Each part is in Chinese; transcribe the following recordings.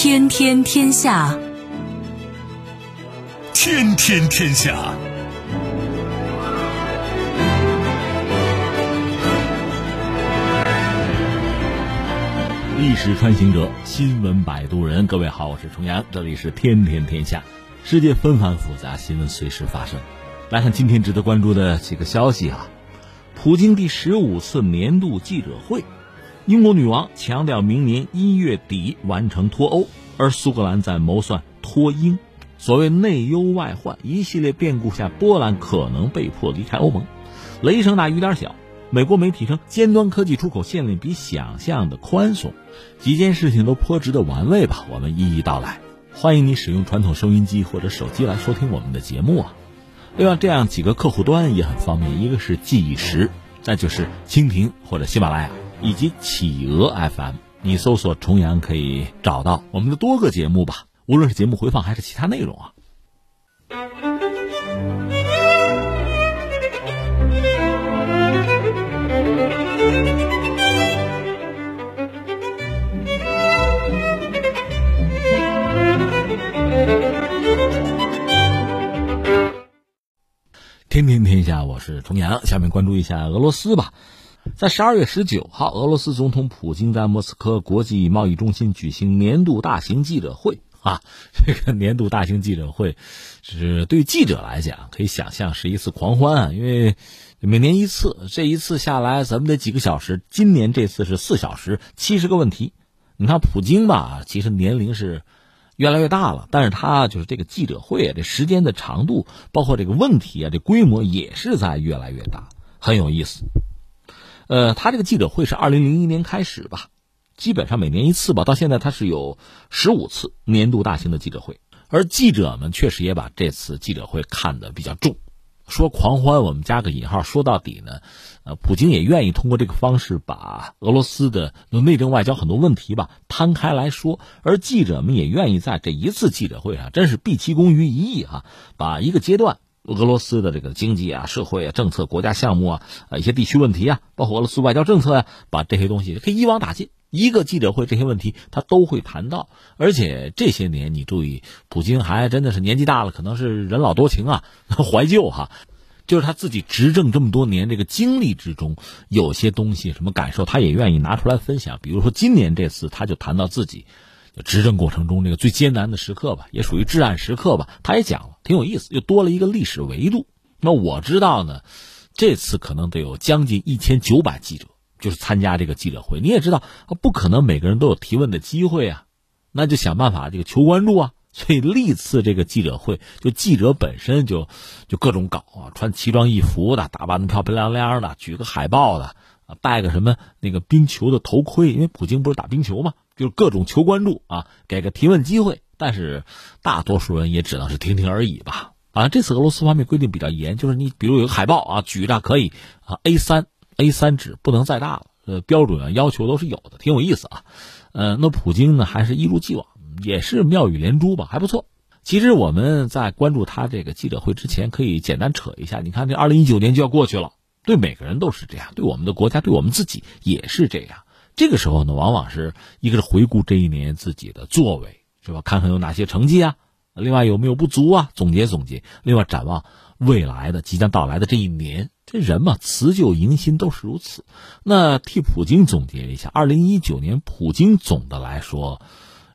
天天天下，天天天下。历史穿行者，新闻摆渡人。各位好，我是重阳，这里是天天天下。世界纷繁复杂，新闻随时发生。来看今天值得关注的几个消息啊。普京第十五次年度记者会，英国女王强调明年一月底完成脱欧，而苏格兰在谋算脱英。所谓内忧外患，一系列变故下，波兰可能被迫离开欧盟。雷声大雨点小。美国媒体称，尖端科技出口限令比想象的宽松，几件事情都颇值得玩味吧？我们一一道来。欢迎你使用传统收音机或者手机来收听我们的节目啊。另外，这样几个客户端也很方便，一个是计时，再就是蜻蜓或者喜马拉雅以及企鹅 FM，你搜索“重阳”可以找到我们的多个节目吧。无论是节目回放还是其他内容啊。天天天下，我是重阳。下面关注一下俄罗斯吧。在十二月十九号，俄罗斯总统普京在莫斯科国际贸易中心举行年度大型记者会啊。这个年度大型记者会，是对记者来讲，可以想象是一次狂欢啊，因为每年一次，这一次下来咱们得几个小时。今年这次是四小时，七十个问题。你看普京吧，其实年龄是。越来越大了，但是他就是这个记者会啊，这时间的长度，包括这个问题啊，这规模也是在越来越大，很有意思。呃，他这个记者会是二零零一年开始吧，基本上每年一次吧，到现在他是有十五次年度大型的记者会，而记者们确实也把这次记者会看得比较重。说狂欢，我们加个引号。说到底呢，呃，普京也愿意通过这个方式把俄罗斯的内政外交很多问题吧摊开来说，而记者们也愿意在这一次记者会上，真是毕其功于一役哈，把一个阶段俄罗斯的这个经济啊、社会啊、政策、国家项目啊、一些地区问题啊，包括俄罗斯外交政策呀，把这些东西可以一网打尽。一个记者会这些问题他都会谈到，而且这些年你注意，普京还真的是年纪大了，可能是人老多情啊，怀旧哈，就是他自己执政这么多年这个经历之中，有些东西什么感受，他也愿意拿出来分享。比如说今年这次，他就谈到自己执政过程中这个最艰难的时刻吧，也属于至暗时刻吧，他也讲了，挺有意思，又多了一个历史维度。那我知道呢，这次可能得有将近一千九百记者。就是参加这个记者会，你也知道，不可能每个人都有提问的机会啊，那就想办法这个求关注啊。所以历次这个记者会，就记者本身就就各种搞啊，穿奇装异服的，打扮的漂漂亮亮的，举个海报的，戴个什么那个冰球的头盔，因为普京不是打冰球嘛，就是各种求关注啊，给个提问机会。但是大多数人也只能是听听而已吧。啊，这次俄罗斯方面规定比较严，就是你比如有个海报啊，举着可以啊，A 三。A 三纸不能再大了，呃，标准啊要求都是有的，挺有意思啊。呃，那普京呢，还是一如既往，也是妙语连珠吧，还不错。其实我们在关注他这个记者会之前，可以简单扯一下。你看，这二零一九年就要过去了，对每个人都是这样，对我们的国家，对我们自己也是这样。这个时候呢，往往是一个是回顾这一年自己的作为，是吧？看看有哪些成绩啊，另外有没有不足啊，总结总结。另外展望未来的即将到来的这一年。这人嘛，辞旧迎新都是如此。那替普京总结一下，二零一九年，普京总的来说，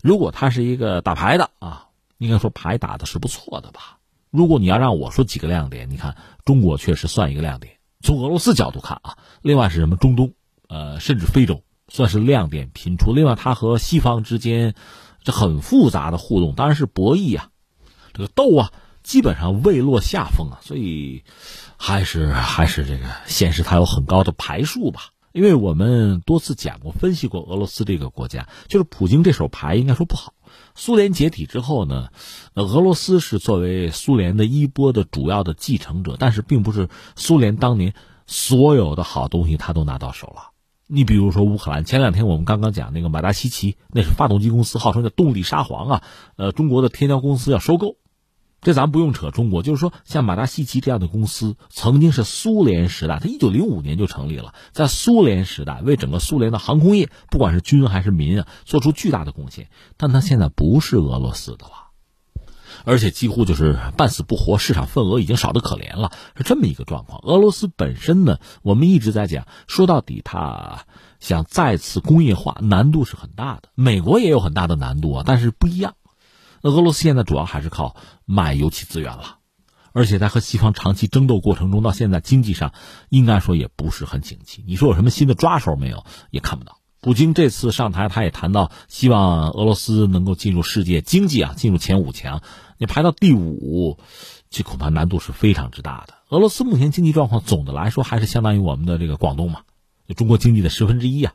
如果他是一个打牌的啊，应该说牌打的是不错的吧。如果你要让我说几个亮点，你看中国确实算一个亮点。从俄罗斯角度看啊，另外是什么中东，呃，甚至非洲算是亮点频出。另外，他和西方之间这很复杂的互动，当然是博弈啊，这个斗啊，基本上未落下风啊，所以。还是还是这个显示他有很高的牌数吧，因为我们多次讲过、分析过俄罗斯这个国家，就是普京这手牌应该说不好。苏联解体之后呢，俄罗斯是作为苏联的衣钵的主要的继承者，但是并不是苏联当年所有的好东西他都拿到手了。你比如说乌克兰，前两天我们刚刚讲那个马达西奇，那是发动机公司，号称叫动力沙皇啊，呃，中国的天骄公司要收购。这咱不用扯中国，就是说像马达西奇这样的公司，曾经是苏联时代，它一九零五年就成立了，在苏联时代为整个苏联的航空业，不管是军还是民啊，做出巨大的贡献。但它现在不是俄罗斯的了，而且几乎就是半死不活，市场份额已经少得可怜了，是这么一个状况。俄罗斯本身呢，我们一直在讲，说到底它想再次工业化，难度是很大的。美国也有很大的难度啊，但是不一样。俄罗斯现在主要还是靠卖油气资源了，而且在和西方长期争斗过程中，到现在经济上应该说也不是很景气。你说有什么新的抓手没有？也看不到。普京这次上台，他也谈到希望俄罗斯能够进入世界经济啊，进入前五强。你排到第五，这恐怕难度是非常之大的。俄罗斯目前经济状况总的来说还是相当于我们的这个广东嘛，就中国经济的十分之一啊。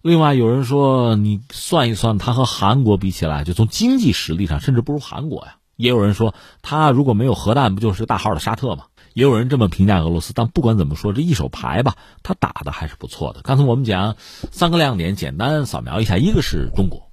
另外有人说，你算一算，他和韩国比起来，就从经济实力上，甚至不如韩国呀。也有人说，他如果没有核弹，不就是大号的沙特吗？也有人这么评价俄罗斯。但不管怎么说，这一手牌吧，他打的还是不错的。刚才我们讲三个亮点，简单扫描一下：一个是中国，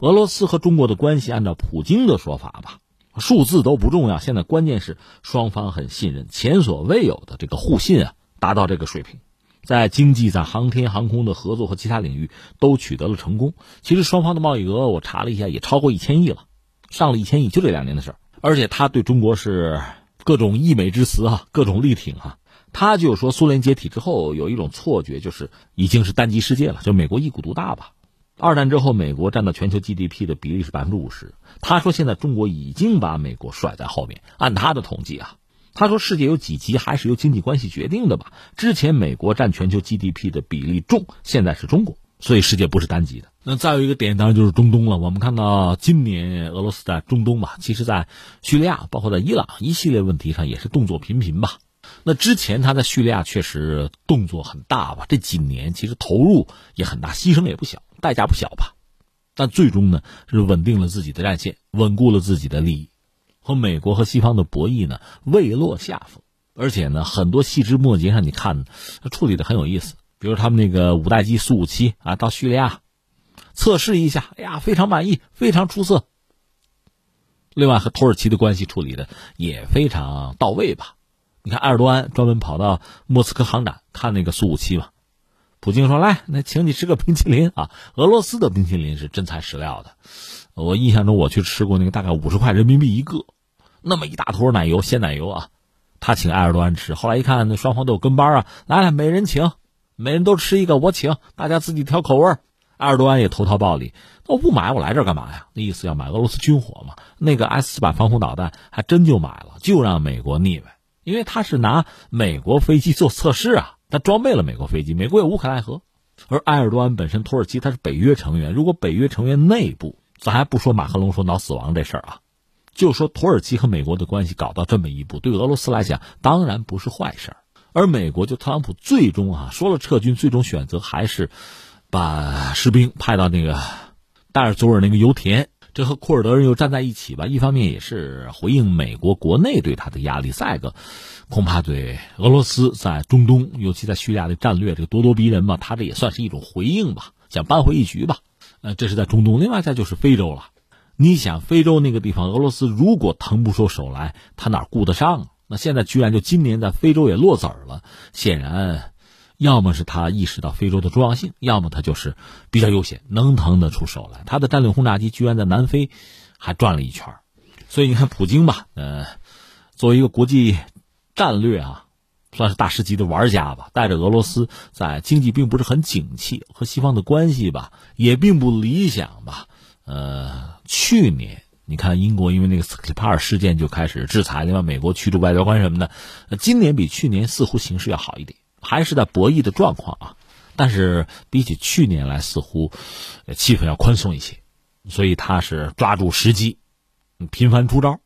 俄罗斯和中国的关系，按照普京的说法吧，数字都不重要，现在关键是双方很信任，前所未有的这个互信啊，达到这个水平。在经济、在航天航空的合作和其他领域都取得了成功。其实双方的贸易额我查了一下，也超过一千亿了，上了一千亿，就这两年的事儿。而且他对中国是各种溢美之词啊，各种力挺啊。他就说苏联解体之后有一种错觉，就是已经是单极世界了，就美国一股独大吧。二战之后，美国占到全球 GDP 的比例是百分之五十。他说现在中国已经把美国甩在后面。按他的统计啊。他说：“世界有几级还是由经济关系决定的吧？之前美国占全球 GDP 的比例重，现在是中国，所以世界不是单极的。那再有一个点，当然就是中东了。我们看到今年俄罗斯在中东吧，其实在叙利亚，包括在伊朗，一系列问题上也是动作频频吧。那之前他在叙利亚确实动作很大吧？这几年其实投入也很大，牺牲也不小，代价不小吧？但最终呢，是稳定了自己的战线，稳固了自己的利益。”和美国和西方的博弈呢未落下风，而且呢很多细枝末节上你看，处理的很有意思。比如他们那个五代机苏五七啊，到叙利亚测试一下，哎呀非常满意，非常出色。另外和土耳其的关系处理的也非常到位吧？你看埃尔多安专门跑到莫斯科航展看那个苏五七嘛，普京说来，那请你吃个冰淇淋啊，俄罗斯的冰淇淋是真材实料的。我印象中我去吃过那个大概五十块人民币一个。那么一大坨奶油，鲜奶油啊，他请埃尔多安吃。后来一看，那双方都有跟班啊，来来，每人请，每人都吃一个，我请，大家自己挑口味埃尔多安也投桃报李，我不买，我来这干嘛呀？那意思要买俄罗斯军火嘛。那个 S 四百防空导弹还真就买了，就让美国腻歪，因为他是拿美国飞机做测试啊，他装备了美国飞机，美国也无可奈何。而埃尔多安本身，土耳其他是北约成员，如果北约成员内部，咱还不说马克龙说脑死亡这事儿啊。就说土耳其和美国的关系搞到这么一步，对俄罗斯来讲当然不是坏事儿。而美国就特朗普最终啊说了撤军，最终选择还是把士兵派到那个戴尔佐尔那个油田，这和库尔德人又站在一起吧。一方面也是回应美国国内对他的压力，再一个恐怕对俄罗斯在中东，尤其在叙利亚的战略这个咄咄逼人嘛，他这也算是一种回应吧，想扳回一局吧。呃，这是在中东，另外再就是非洲了。你想非洲那个地方，俄罗斯如果腾不出手来，他哪顾得上？那现在居然就今年在非洲也落子儿了，显然，要么是他意识到非洲的重要性，要么他就是比较悠闲，能腾得出手来。他的战略轰炸机居然在南非还转了一圈，所以你看普京吧，呃，作为一个国际战略啊，算是大师级的玩家吧，带着俄罗斯在经济并不是很景气，和西方的关系吧也并不理想吧。呃，去年你看英国因为那个斯克里帕尔事件就开始制裁，另外美国驱逐外交官什么的。今年比去年似乎形势要好一点，还是在博弈的状况啊。但是比起去年来，似乎气氛要宽松一些，所以他是抓住时机，频繁出招。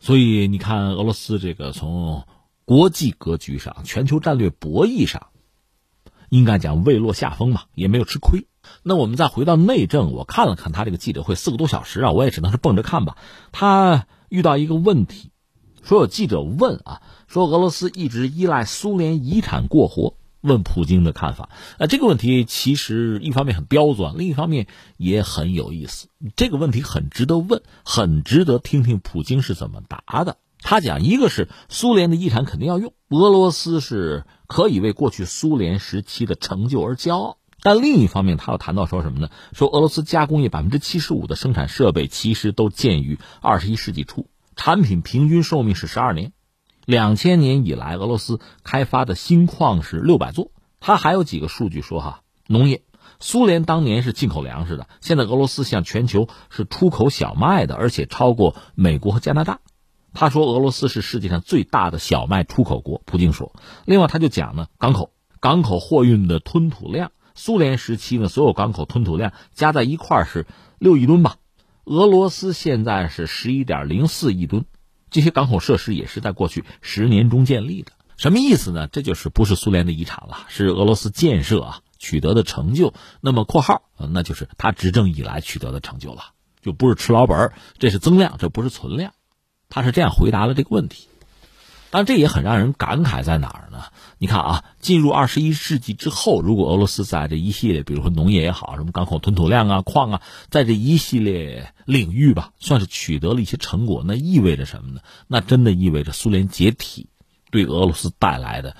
所以你看俄罗斯这个从国际格局上、全球战略博弈上，应该讲未落下风嘛，也没有吃亏。那我们再回到内政，我看了看他这个记者会四个多小时啊，我也只能是蹦着看吧。他遇到一个问题，说有记者问啊，说俄罗斯一直依赖苏联遗产过活，问普京的看法。呃，这个问题其实一方面很刁钻，另一方面也很有意思。这个问题很值得问，很值得听听普京是怎么答的。他讲，一个是苏联的遗产肯定要用，俄罗斯是可以为过去苏联时期的成就而骄傲。但另一方面，他又谈到说什么呢？说俄罗斯加工业百分之七十五的生产设备其实都建于二十一世纪初，产品平均寿命是十二年。两千年以来，俄罗斯开发的新矿是六百座。他还有几个数据说哈，农业，苏联当年是进口粮食的，现在俄罗斯向全球是出口小麦的，而且超过美国和加拿大。他说俄罗斯是世界上最大的小麦出口国。普京说，另外他就讲呢，港口港口货运的吞吐量，苏联时期呢所有港口吞吐量加在一块是六亿吨吧，俄罗斯现在是十一点零四亿吨，这些港口设施也是在过去十年中建立的。什么意思呢？这就是不是苏联的遗产了，是俄罗斯建设啊取得的成就。那么（括号）那就是他执政以来取得的成就了，就不是吃老本这是增量，这不是存量。他是这样回答了这个问题。但这也很让人感慨，在哪儿呢？你看啊，进入二十一世纪之后，如果俄罗斯在这一系列，比如说农业也好，什么港口吞吐量啊、矿啊，在这一系列领域吧，算是取得了一些成果，那意味着什么呢？那真的意味着苏联解体。对俄罗斯带来的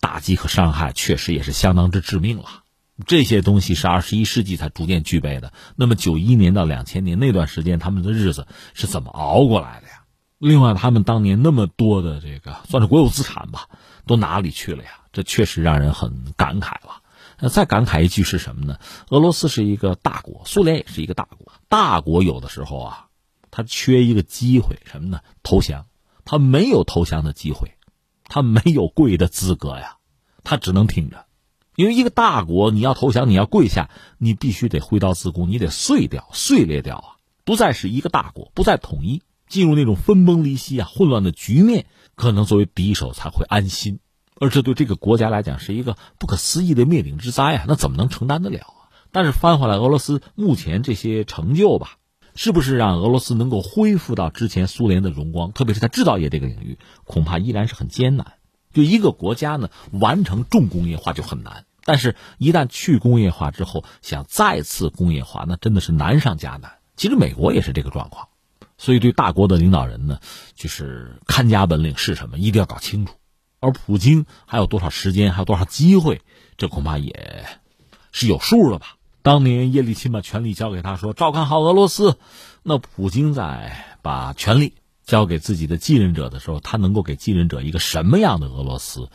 打击和伤害，确实也是相当之致命了。这些东西是二十一世纪才逐渐具备的。那么九一年到两千年那段时间，他们的日子是怎么熬过来的呀？另外，他们当年那么多的这个算是国有资产吧，都哪里去了呀？这确实让人很感慨了。那再感慨一句是什么呢？俄罗斯是一个大国，苏联也是一个大国。大国有的时候啊，他缺一个机会，什么呢？投降。他没有投降的机会。他没有跪的资格呀，他只能听着，因为一个大国，你要投降，你要跪下，你必须得挥刀自宫，你得碎掉、碎裂掉啊，不再是一个大国，不再统一，进入那种分崩离析啊、混乱的局面，可能作为敌手才会安心，而这对这个国家来讲是一个不可思议的灭顶之灾啊，那怎么能承担得了啊？但是翻回来，俄罗斯目前这些成就吧。是不是让俄罗斯能够恢复到之前苏联的荣光？特别是在制造业这个领域，恐怕依然是很艰难。就一个国家呢，完成重工业化就很难，但是一旦去工业化之后，想再次工业化，那真的是难上加难。其实美国也是这个状况，所以对大国的领导人呢，就是看家本领是什么，一定要搞清楚。而普京还有多少时间，还有多少机会，这恐怕也是有数的吧。当年叶利钦把权力交给他，说照看好俄罗斯。那普京在把权力交给自己的继任者的时候，他能够给继任者一个什么样的俄罗斯？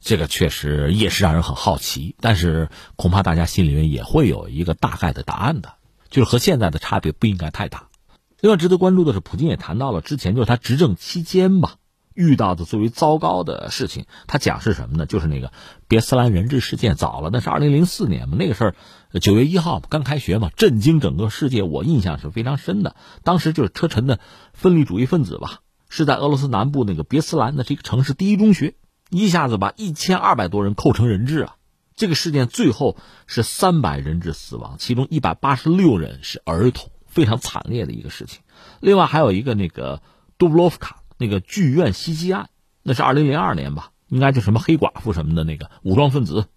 这个确实也是让人很好奇。但是恐怕大家心里面也会有一个大概的答案的，就是和现在的差别不应该太大。另外值得关注的是，普京也谈到了之前就是他执政期间吧。遇到的最为糟糕的事情，他讲是什么呢？就是那个别斯兰人质事件，早了，那是二零零四年嘛，那个事儿，九月一号刚开学嘛，震惊整个世界，我印象是非常深的。当时就是车臣的分离主义分子吧，是在俄罗斯南部那个别斯兰的这个城市第一中学，一下子把一千二百多人扣成人质啊。这个事件最后是三百人质死亡，其中一百八十六人是儿童，非常惨烈的一个事情。另外还有一个那个杜布洛夫卡。那个剧院袭击案，那是二零零二年吧？应该就什么黑寡妇什么的那个武装分子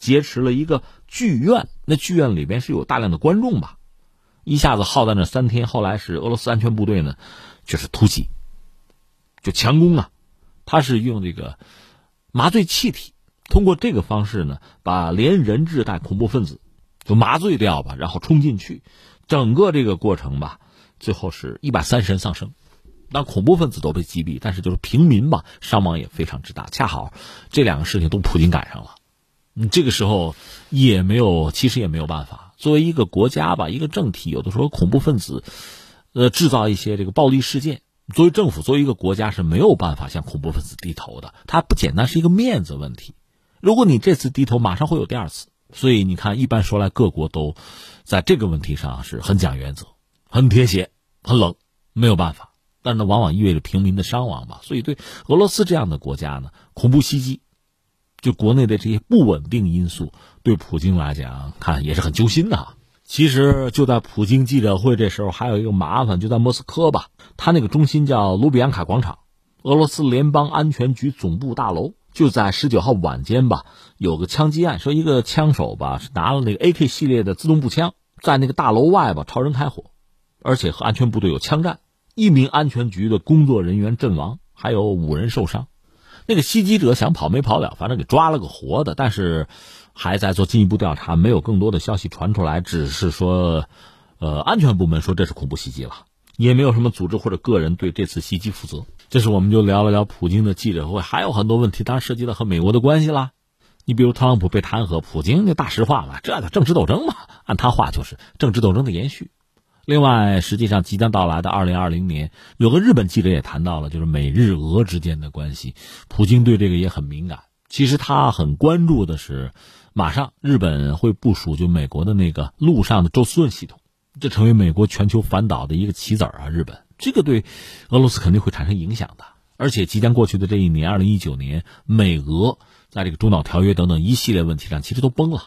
劫持了一个剧院，那剧院里边是有大量的观众吧？一下子耗在那三天，后来是俄罗斯安全部队呢，就是突击，就强攻啊！他是用这个麻醉气体，通过这个方式呢，把连人质带恐怖分子就麻醉掉吧，然后冲进去，整个这个过程吧，最后是一百三十人丧生。那恐怖分子都被击毙，但是就是平民吧，伤亡也非常之大。恰好这两个事情都普京赶上了，你，这个时候也没有，其实也没有办法。作为一个国家吧，一个政体，有的时候恐怖分子，呃，制造一些这个暴力事件，作为政府，作为一个国家是没有办法向恐怖分子低头的。它不简单是一个面子问题。如果你这次低头，马上会有第二次。所以你看，一般说来，各国都在这个问题上是很讲原则、很铁血、很冷，没有办法。但是那往往意味着平民的伤亡吧，所以对俄罗斯这样的国家呢，恐怖袭击，就国内的这些不稳定因素，对普京来讲看也是很揪心的。其实就在普京记者会这时候，还有一个麻烦，就在莫斯科吧，他那个中心叫卢比安卡广场，俄罗斯联邦安全局总部大楼，就在十九号晚间吧，有个枪击案，说一个枪手吧是拿了那个 AK 系列的自动步枪，在那个大楼外吧朝人开火，而且和安全部队有枪战。一名安全局的工作人员阵亡，还有五人受伤。那个袭击者想跑没跑了，反正给抓了个活的，但是还在做进一步调查，没有更多的消息传出来，只是说，呃，安全部门说这是恐怖袭击了，也没有什么组织或者个人对这次袭击负责。这是我们就聊了聊普京的记者会，还有很多问题，当然涉及到和美国的关系啦。你比如特朗普被弹劾，普京那大实话嘛，这叫政治斗争嘛，按他话就是政治斗争的延续。另外，实际上即将到来的二零二零年，有个日本记者也谈到了，就是美日俄之间的关系。普京对这个也很敏感。其实他很关注的是，马上日本会部署就美国的那个陆上的宙斯盾系统，这成为美国全球反导的一个棋子儿啊。日本这个对俄罗斯肯定会产生影响的。而且即将过去的这一年，二零一九年，美俄在这个中导条约等等一系列问题上，其实都崩了，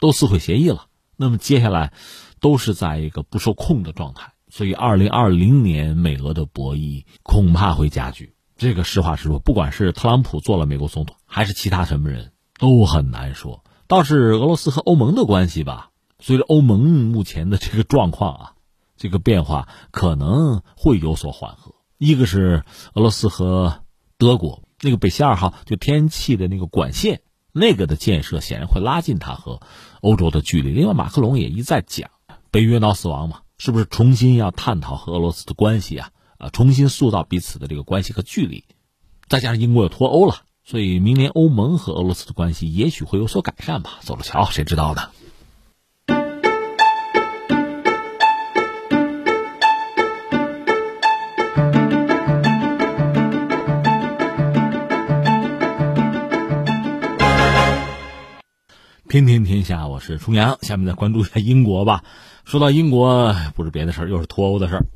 都撕毁协议了。那么接下来。都是在一个不受控的状态，所以二零二零年美俄的博弈恐怕会加剧。这个实话实说，不管是特朗普做了美国总统，还是其他什么人，都很难说。倒是俄罗斯和欧盟的关系吧，随着欧盟目前的这个状况啊，这个变化可能会有所缓和。一个是俄罗斯和德国那个北溪二号就天然气的那个管线那个的建设，显然会拉近它和欧洲的距离。另外，马克龙也一再讲。北约闹死亡嘛，是不是重新要探讨和俄罗斯的关系啊？啊，重新塑造彼此的这个关系和距离，再加上英国又脱欧了，所以明年欧盟和俄罗斯的关系也许会有所改善吧。走着瞧，谁知道呢？天天天下，我是重阳。下面再关注一下英国吧。说到英国，不是别的事儿，又是脱欧的事儿。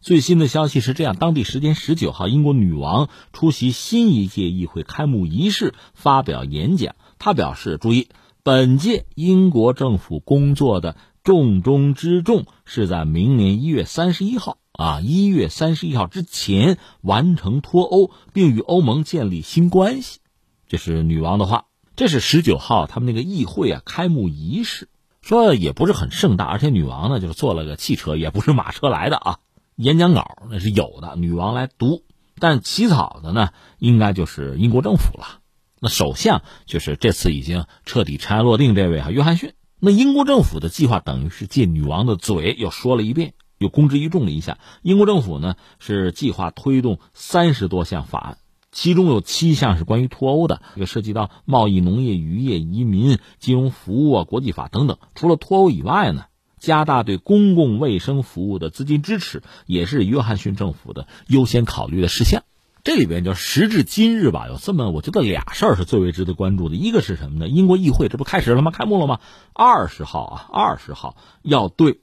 最新的消息是这样：当地时间十九号，英国女王出席新一届议会开幕仪式，发表演讲。她表示：“注意，本届英国政府工作的重中之重是在明年一月三十一号啊，一月三十一号之前完成脱欧，并与欧盟建立新关系。”这是女王的话。这是十九号他们那个议会啊开幕仪式，说也不是很盛大，而且女王呢就是坐了个汽车，也不是马车来的啊。演讲稿那是有的，女王来读，但起草的呢应该就是英国政府了。那首相就是这次已经彻底尘埃落定这位啊，约翰逊。那英国政府的计划等于是借女王的嘴又说了一遍，又公之于众了一下。英国政府呢是计划推动三十多项法案。其中有七项是关于脱欧的，这个涉及到贸易、农业、渔业、移民、金融服务啊、国际法等等。除了脱欧以外呢，加大对公共卫生服务的资金支持，也是约翰逊政府的优先考虑的事项。这里边就时至今日吧，有这么我觉得俩事儿是最为值得关注的。一个是什么呢？英国议会这不开始了吗？开幕了吗？二十号啊，二十号要对。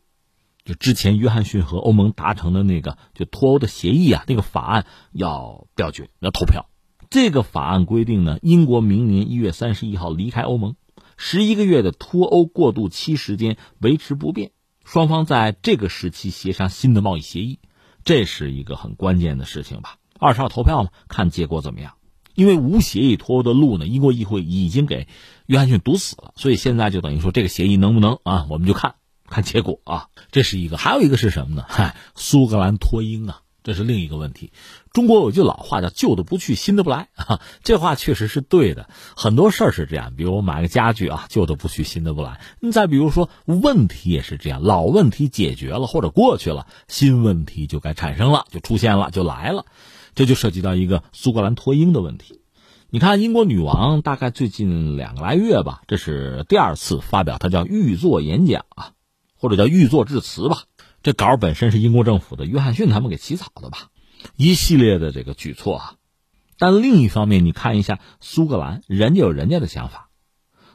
就之前约翰逊和欧盟达成的那个就脱欧的协议啊，那个法案要表决要投票。这个法案规定呢，英国明年一月三十一号离开欧盟，十一个月的脱欧过渡期时间维持不变，双方在这个时期协商新的贸易协议，这是一个很关键的事情吧。二十号投票嘛，看结果怎么样。因为无协议脱欧的路呢，英国议会已经给约翰逊堵死了，所以现在就等于说这个协议能不能啊，我们就看。看结果啊，这是一个，还有一个是什么呢？嗨，苏格兰脱英啊，这是另一个问题。中国有句老话叫“旧的不去，新的不来”，啊，这话确实是对的。很多事儿是这样，比如我买个家具啊，旧的不去，新的不来。你再比如说问题也是这样，老问题解决了或者过去了，新问题就该产生了，就出现了，就来了。这就涉及到一个苏格兰脱英的问题。你看，英国女王大概最近两个来月吧，这是第二次发表她叫御座演讲啊。或者叫御作致辞吧，这稿本身是英国政府的约翰逊他们给起草的吧，一系列的这个举措啊。但另一方面，你看一下苏格兰，人家有人家的想法。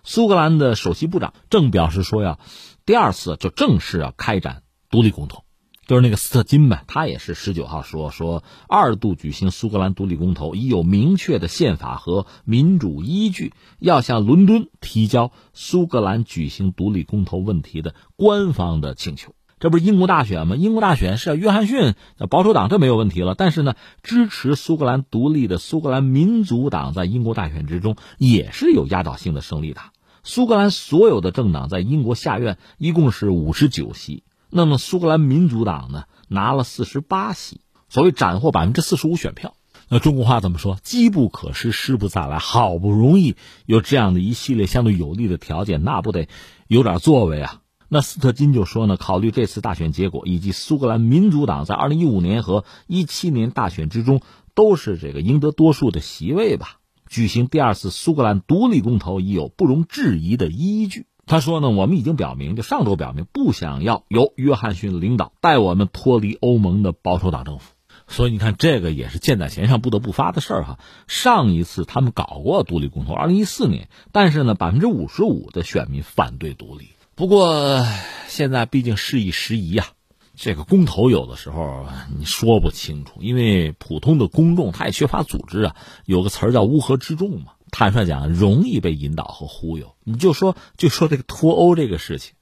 苏格兰的首席部长正表示说要第二次就正式要开展独立公投。就是那个斯特金呗，他也是十九号说说二度举行苏格兰独立公投，已有明确的宪法和民主依据，要向伦敦提交苏格兰举行独立公投问题的官方的请求。这不是英国大选吗？英国大选是要约翰逊保守党，这没有问题了。但是呢，支持苏格兰独立的苏格兰民族党在英国大选之中也是有压倒性的胜利的。苏格兰所有的政党在英国下院一共是五十九席。那么苏格兰民主党呢拿了四十八席，所谓斩获百分之四十五选票。那中国话怎么说？机不可失，失不再来。好不容易有这样的一系列相对有利的条件，那不得有点作为啊？那斯特金就说呢，考虑这次大选结果以及苏格兰民主党在二零一五年和一七年大选之中都是这个赢得多数的席位吧，举行第二次苏格兰独立公投已有不容置疑的依据。他说呢，我们已经表明，就上周表明不想要由约翰逊领导带我们脱离欧盟的保守党政府。所以你看，这个也是箭在弦上不得不发的事儿哈。上一次他们搞过独立公投，二零一四年，但是呢，百分之五十五的选民反对独立。不过现在毕竟事已时移呀，这个公投有的时候你说不清楚，因为普通的公众他也缺乏组织啊。有个词儿叫乌合之众嘛，坦率讲，容易被引导和忽悠。你就说就说这个脱欧这个事情，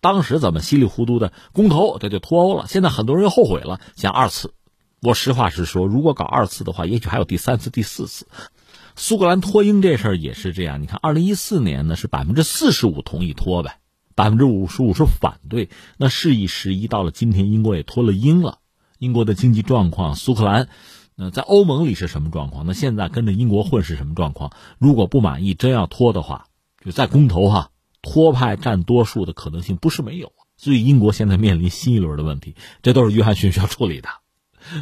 当时怎么稀里糊涂的公投这就脱欧了？现在很多人又后悔了，想二次。我实话实说，如果搞二次的话，也许还有第三次、第四次。苏格兰脱英这事儿也是这样。你看，二零一四年呢是百分之四十五同意脱呗，百分之五十五是反对。那事已时移，到了今天，英国也脱了英了。英国的经济状况，苏格兰，那在欧盟里是什么状况？那现在跟着英国混是什么状况？如果不满意，真要脱的话，就在公投哈，脱派占多数的可能性不是没有。所以英国现在面临新一轮的问题，这都是约翰逊需要处理的。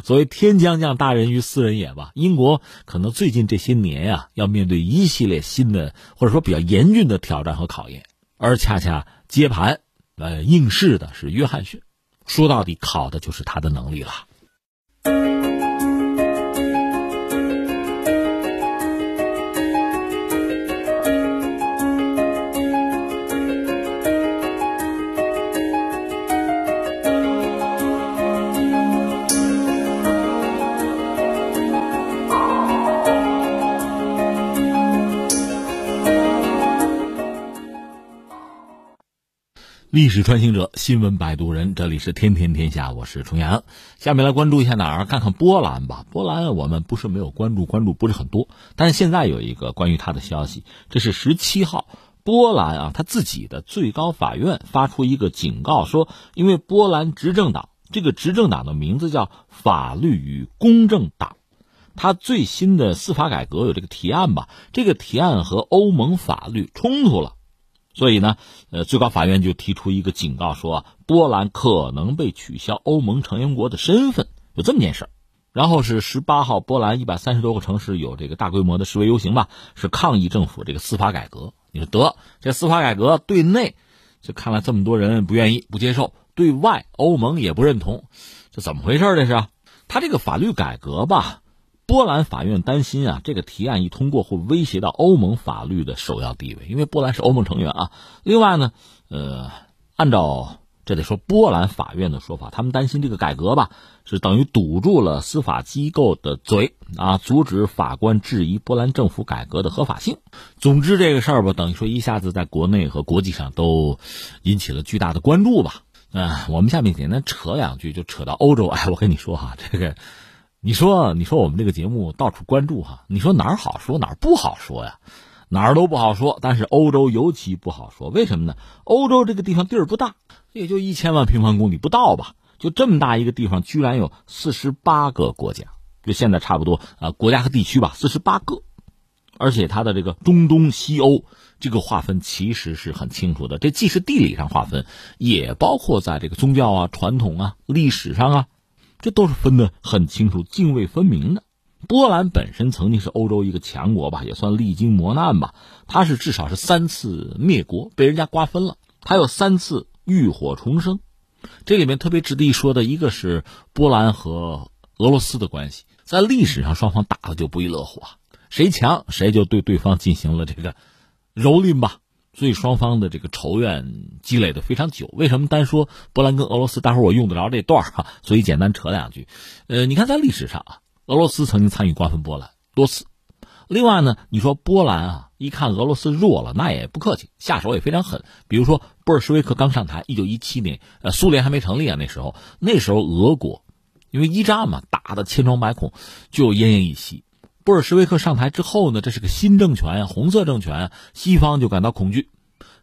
所谓天将降大任于斯人也吧，英国可能最近这些年呀，要面对一系列新的或者说比较严峻的挑战和考验，而恰恰接盘，呃，应试的是约翰逊，说到底考的就是他的能力了。历史穿行者，新闻摆渡人，这里是天天天下，我是重阳。下面来关注一下哪儿？看看波兰吧。波兰我们不是没有关注，关注不是很多，但是现在有一个关于他的消息，这是十七号，波兰啊，他自己的最高法院发出一个警告，说因为波兰执政党，这个执政党的名字叫法律与公正党，他最新的司法改革有这个提案吧，这个提案和欧盟法律冲突了。所以呢，呃，最高法院就提出一个警告，说波兰可能被取消欧盟成员国的身份，有这么件事然后是十八号，波兰一百三十多个城市有这个大规模的示威游行吧，是抗议政府这个司法改革。你说得这司法改革对内，就看来这么多人不愿意、不接受；对外，欧盟也不认同，这怎么回事？这是他这个法律改革吧？波兰法院担心啊，这个提案一通过会威胁到欧盟法律的首要地位，因为波兰是欧盟成员啊。另外呢，呃，按照这得说波兰法院的说法，他们担心这个改革吧，是等于堵住了司法机构的嘴啊，阻止法官质疑波兰政府改革的合法性。总之，这个事儿吧，等于说一下子在国内和国际上都引起了巨大的关注吧。嗯，我们下面简单扯两句，就扯到欧洲。哎，我跟你说哈，这个。你说，你说我们这个节目到处关注哈，你说哪儿好说哪儿不好说呀？哪儿都不好说，但是欧洲尤其不好说，为什么呢？欧洲这个地方地儿不大，也就一千万平方公里不到吧，就这么大一个地方，居然有四十八个国家，就现在差不多啊，国家和地区吧，四十八个，而且它的这个中东西欧这个划分其实是很清楚的，这既是地理上划分，也包括在这个宗教啊、传统啊、历史上啊。这都是分得很清楚、泾渭分明的。波兰本身曾经是欧洲一个强国吧，也算历经磨难吧。它是至少是三次灭国，被人家瓜分了，还有三次浴火重生。这里面特别值得一说的一个是波兰和俄罗斯的关系，在历史上双方打的就不亦乐乎啊，谁强谁就对对方进行了这个蹂躏吧。所以双方的这个仇怨积累的非常久。为什么单说波兰跟俄罗斯？待会儿我用得着这段哈，所以简单扯两句。呃，你看在历史上啊，俄罗斯曾经参与瓜分波兰多次。另外呢，你说波兰啊，一看俄罗斯弱了，那也不客气，下手也非常狠。比如说布尔什维克刚上台，一九一七年，呃，苏联还没成立啊，那时候，那时候俄国因为一战嘛，打的千疮百孔，就奄奄一息。布尔什维克上台之后呢，这是个新政权呀，红色政权，西方就感到恐惧，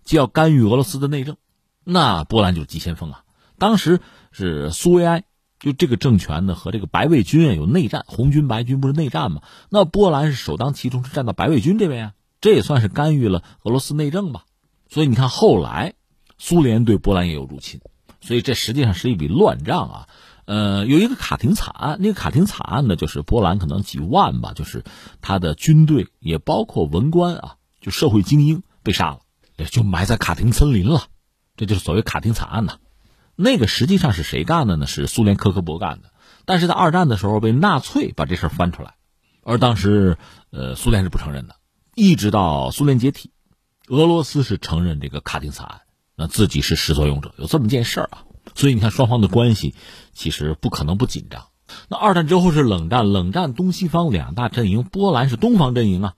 就要干预俄罗斯的内政。那波兰就是急先锋啊。当时是苏维埃就这个政权呢和这个白卫军啊有内战，红军白军不是内战吗？那波兰是首当其冲，是站到白卫军这边啊，这也算是干预了俄罗斯内政吧。所以你看后来，苏联对波兰也有入侵，所以这实际上是一笔乱账啊。呃，有一个卡廷惨案，那个卡廷惨案呢，就是波兰可能几万吧，就是他的军队也包括文官啊，就社会精英被杀了，就埋在卡廷森林了，这就是所谓卡廷惨案呐。那个实际上是谁干的呢？是苏联科科勃干的，但是在二战的时候被纳粹把这事翻出来，而当时呃苏联是不承认的，一直到苏联解体，俄罗斯是承认这个卡廷惨案，那自己是始作俑者，有这么件事儿啊。所以你看，双方的关系其实不可能不紧张。那二战之后是冷战，冷战东西方两大阵营，波兰是东方阵营啊，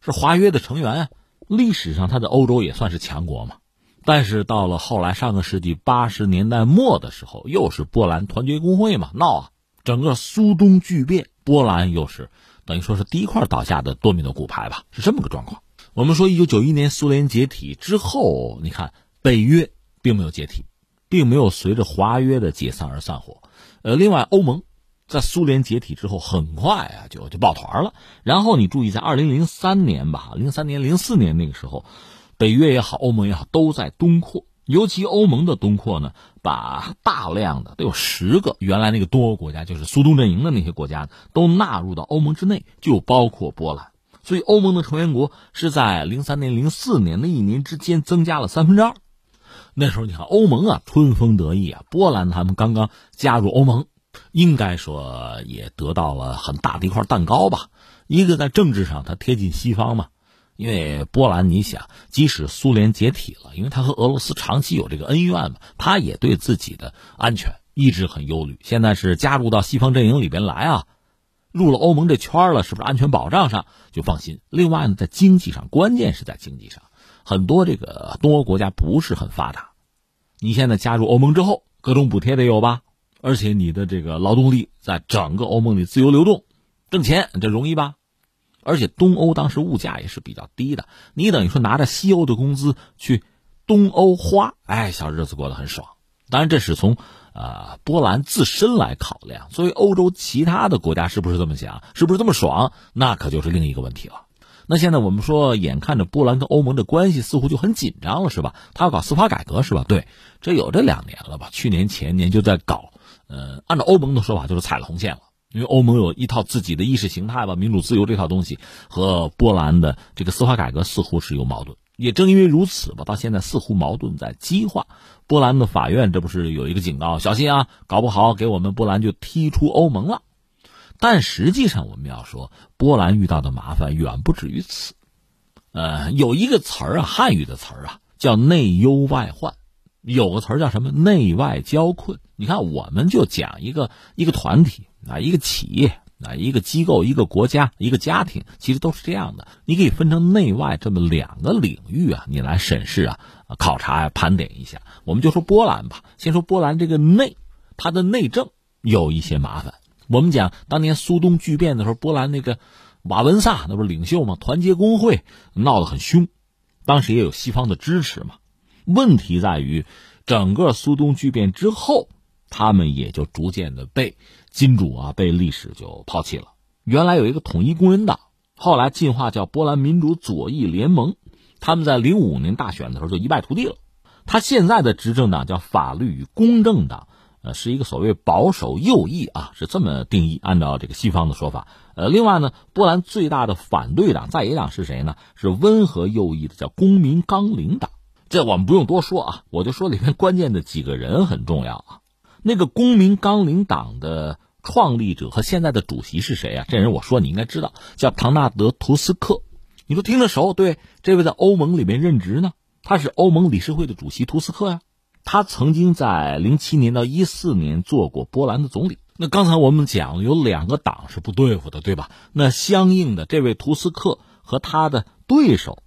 是华约的成员啊，历史上它在欧洲也算是强国嘛。但是到了后来上个世纪八十年代末的时候，又是波兰团结工会嘛闹啊，整个苏东巨变，波兰又是等于说是第一块倒下的多米诺骨牌吧，是这么个状况。我们说一九九一年苏联解体之后，你看北约并没有解体。并没有随着华约的解散而散伙，呃，另外欧盟在苏联解体之后很快啊就就抱团了。然后你注意，在二零零三年吧，零三年、零四年那个时候，北约也好，欧盟也好，都在东扩。尤其欧盟的东扩呢，把大量的都有十个原来那个东欧国家，就是苏东阵营的那些国家，都纳入到欧盟之内，就包括波兰。所以欧盟的成员国是在零三年、零四年那一年之间增加了三分之二。那时候你看欧盟啊，春风得意啊，波兰他们刚刚加入欧盟，应该说也得到了很大的一块蛋糕吧。一个在政治上，它贴近西方嘛，因为波兰你想，即使苏联解体了，因为他和俄罗斯长期有这个恩怨嘛，他也对自己的安全一直很忧虑。现在是加入到西方阵营里边来啊，入了欧盟这圈了，是不是安全保障上就放心？另外呢，在经济上，关键是在经济上。很多这个东欧国家不是很发达，你现在加入欧盟之后，各种补贴得有吧？而且你的这个劳动力在整个欧盟里自由流动，挣钱这容易吧？而且东欧当时物价也是比较低的，你等于说拿着西欧的工资去东欧花，哎，小日子过得很爽。当然这是从呃波兰自身来考量，作为欧洲其他的国家是不是这么想，是不是这么爽，那可就是另一个问题了。那现在我们说，眼看着波兰跟欧盟的关系似乎就很紧张了，是吧？他要搞司法改革，是吧？对，这有这两年了吧？去年前年就在搞。呃，按照欧盟的说法，就是踩了红线了，因为欧盟有一套自己的意识形态吧，民主自由这套东西和波兰的这个司法改革似乎是有矛盾。也正因为如此吧，到现在似乎矛盾在激化。波兰的法院这不是有一个警告，小心啊，搞不好给我们波兰就踢出欧盟了。但实际上，我们要说，波兰遇到的麻烦远不止于此。呃，有一个词儿啊，汉语的词儿啊，叫内忧外患；有个词儿叫什么内外交困。你看，我们就讲一个一个团体啊，一个企业啊，一个机构，一个国家，一个家庭，其实都是这样的。你可以分成内外这么两个领域啊，你来审视啊、考察啊、盘点一下。我们就说波兰吧，先说波兰这个内，它的内政有一些麻烦。我们讲当年苏东剧变的时候，波兰那个瓦文萨那不是领袖吗？团结工会闹得很凶，当时也有西方的支持嘛。问题在于，整个苏东剧变之后，他们也就逐渐的被金主啊，被历史就抛弃了。原来有一个统一工人党，后来进化叫波兰民主左翼联盟，他们在零五年大选的时候就一败涂地了。他现在的执政党叫法律与公正党。呃，是一个所谓保守右翼啊，是这么定义。按照这个西方的说法，呃，另外呢，波兰最大的反对党在野党是谁呢？是温和右翼的，叫公民纲领党。这我们不用多说啊，我就说里面关键的几个人很重要啊。那个公民纲领党的创立者和现在的主席是谁啊？这人我说你应该知道，叫唐纳德·图斯克。你说听着熟？对，这位在欧盟里面任职呢，他是欧盟理事会的主席图斯克呀。他曾经在零七年到一四年做过波兰的总理。那刚才我们讲有两个党是不对付的，对吧？那相应的，这位图斯克和他的对手，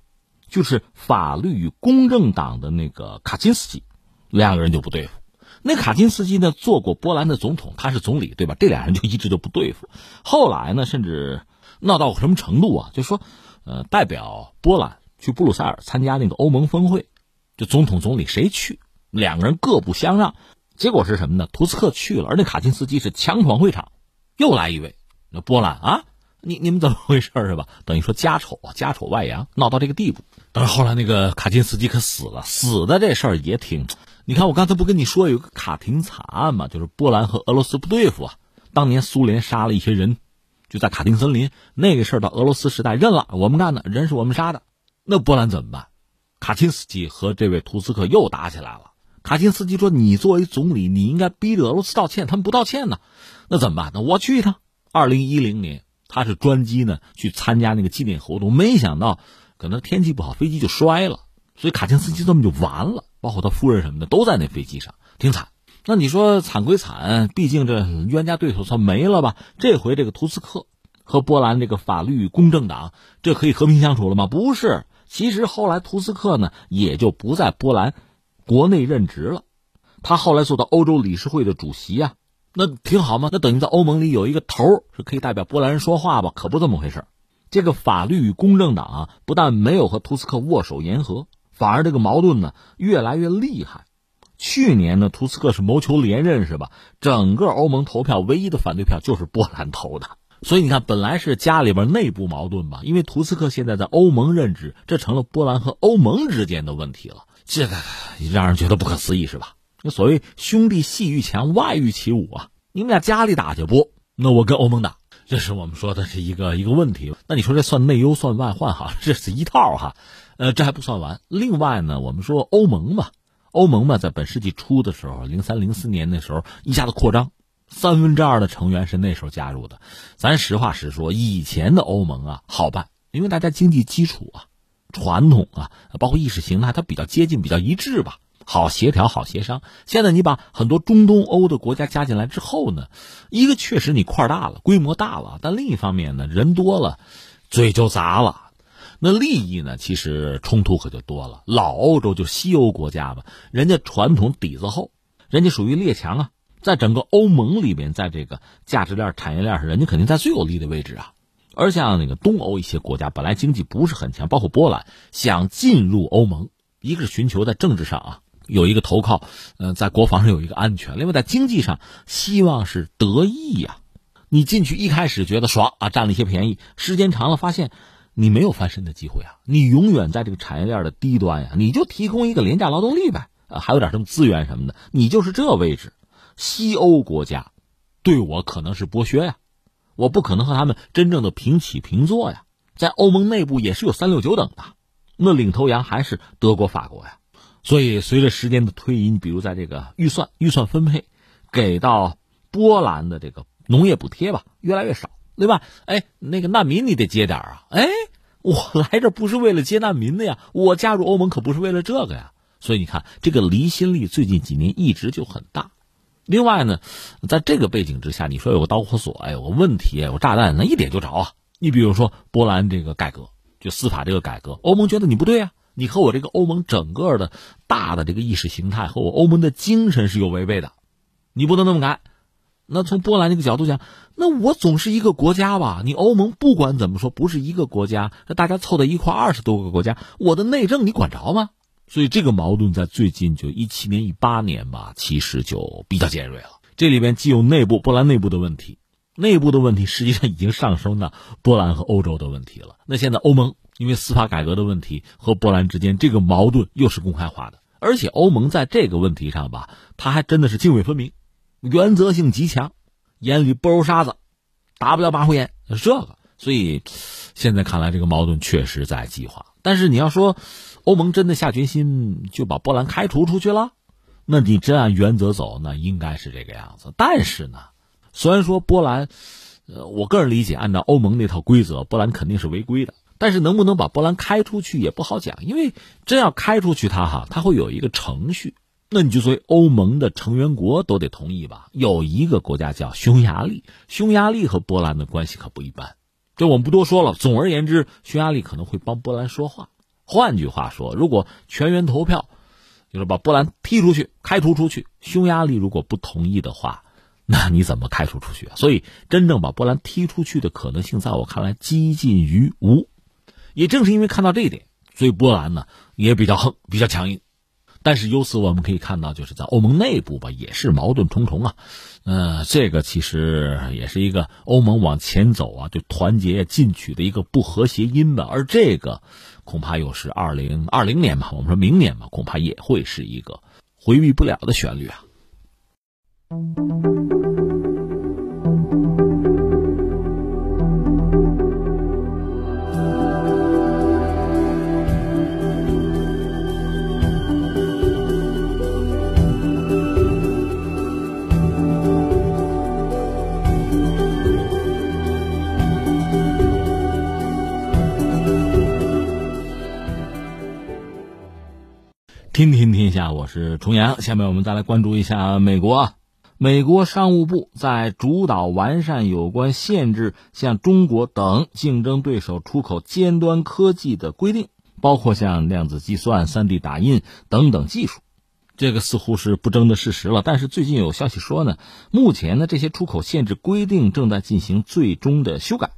就是法律与公正党的那个卡钦斯基，两个人就不对付。那卡钦斯基呢，做过波兰的总统，他是总理，对吧？这俩人就一直就不对付。后来呢，甚至闹到什么程度啊？就说，呃，代表波兰去布鲁塞尔参加那个欧盟峰会，就总统总理谁去？两个人各不相让，结果是什么呢？图斯克去了，而那卡钦斯基是强闯会场，又来一位。那波兰啊，你你们怎么回事是吧？等于说家丑啊，家丑外扬，闹到这个地步。但是后来那个卡钦斯基可死了，死的这事儿也挺……你看我刚才不跟你说有个卡廷惨案吗？就是波兰和俄罗斯不对付啊。当年苏联杀了一些人，就在卡廷森林那个事儿，到俄罗斯时代认了，我们干的，人是我们杀的。那波兰怎么办？卡钦斯基和这位图斯克又打起来了。卡钦斯基说：“你作为总理，你应该逼着俄罗斯道歉，他们不道歉呢，那怎么办？那我去一趟。”二零一零年，他是专机呢去参加那个纪念活动，没想到可能天气不好，飞机就摔了，所以卡钦斯基这么就完了，包括他夫人什么的都在那飞机上，挺惨。那你说惨归惨，毕竟这冤家对手算没了吧？这回这个图斯克和波兰这个法律公正党，这可以和平相处了吗？不是，其实后来图斯克呢也就不在波兰。国内任职了，他后来做到欧洲理事会的主席呀，那挺好吗？那等于在欧盟里有一个头是可以代表波兰人说话吧？可不这么回事这个法律与公正党啊，不但没有和图斯克握手言和，反而这个矛盾呢越来越厉害。去年呢，图斯克是谋求连任是吧？整个欧盟投票唯一的反对票就是波兰投的，所以你看，本来是家里边内部矛盾吧，因为图斯克现在在欧盟任职，这成了波兰和欧盟之间的问题了。这个让人觉得不可思议，是吧？那所谓兄弟戏欲强，外御其武啊！你们俩家里打去不？那我跟欧盟打，这是我们说的是一个一个问题。那你说这算内忧算外患哈？这是一套哈。呃，这还不算完。另外呢，我们说欧盟嘛，欧盟嘛，在本世纪初的时候，零三零四年那时候一下子扩张，三分之二的成员是那时候加入的。咱实话实说，以前的欧盟啊好办，因为大家经济基础啊。传统啊，包括意识形态，它比较接近，比较一致吧，好协调，好协商。现在你把很多中东欧的国家加进来之后呢，一个确实你块大了，规模大了，但另一方面呢，人多了，嘴就杂了。那利益呢，其实冲突可就多了。老欧洲就西欧国家吧，人家传统底子厚，人家属于列强啊，在整个欧盟里面，在这个价值链、产业链上，人家肯定在最有利的位置啊。而像那个东欧一些国家，本来经济不是很强，包括波兰想进入欧盟，一个是寻求在政治上啊有一个投靠，嗯，在国防上有一个安全；另外在经济上希望是得益呀。你进去一开始觉得爽啊，占了一些便宜，时间长了发现你没有翻身的机会啊，你永远在这个产业链的低端呀，你就提供一个廉价劳动力呗，啊，还有点什么资源什么的，你就是这位置。西欧国家对我可能是剥削呀。我不可能和他们真正的平起平坐呀，在欧盟内部也是有三六九等的，那领头羊还是德国、法国呀。所以随着时间的推移，你比如在这个预算预算分配给到波兰的这个农业补贴吧，越来越少，对吧？哎，那个难民你得接点啊！哎，我来这不是为了接难民的呀，我加入欧盟可不是为了这个呀。所以你看，这个离心力最近几年一直就很大。另外呢，在这个背景之下，你说有个导火索，哎，有个问题，有炸弹，那一点就着啊！你比如说波兰这个改革，就司法这个改革，欧盟觉得你不对啊，你和我这个欧盟整个的大的这个意识形态和我欧盟的精神是有违背的，你不能那么改。那从波兰这个角度讲，那我总是一个国家吧？你欧盟不管怎么说不是一个国家，那大家凑在一块二十多个国家，我的内政你管着吗？所以这个矛盾在最近就一七年、一八年吧，其实就比较尖锐了。这里边既有内部波兰内部的问题，内部的问题实际上已经上升到波兰和欧洲的问题了。那现在欧盟因为司法改革的问题和波兰之间这个矛盾又是公开化的，而且欧盟在这个问题上吧，他还真的是泾渭分明，原则性极强，眼里不揉沙子，打不了马虎眼，是这个。所以现在看来，这个矛盾确实在激化。但是你要说，欧盟真的下决心就把波兰开除出去了？那你真按原则走，那应该是这个样子。但是呢，虽然说波兰，呃，我个人理解，按照欧盟那套规则，波兰肯定是违规的。但是能不能把波兰开出去也不好讲，因为真要开出去，它哈，它会有一个程序。那你就作为欧盟的成员国都得同意吧？有一个国家叫匈牙利，匈牙利和波兰的关系可不一般。这我们不多说了。总而言之，匈牙利可能会帮波兰说话。换句话说，如果全员投票，就是把波兰踢出去、开除出去，匈牙利如果不同意的话，那你怎么开除出去啊？所以，真正把波兰踢出去的可能性，在我看来几近于无。也正是因为看到这一点，所以波兰呢也比较横、比较强硬。但是由此我们可以看到，就是在欧盟内部吧，也是矛盾重重啊。呃，这个其实也是一个欧盟往前走啊，就团结进取的一个不和谐音吧。而这个恐怕又是二零二零年吧，我们说明年吧，恐怕也会是一个回避不了的旋律啊。天天天下，我是重阳。下面我们再来关注一下美国。美国商务部在主导完善有关限制向中国等竞争对手出口尖端科技的规定，包括像量子计算、3D 打印等等技术。这个似乎是不争的事实了。但是最近有消息说呢，目前呢这些出口限制规定正在进行最终的修改，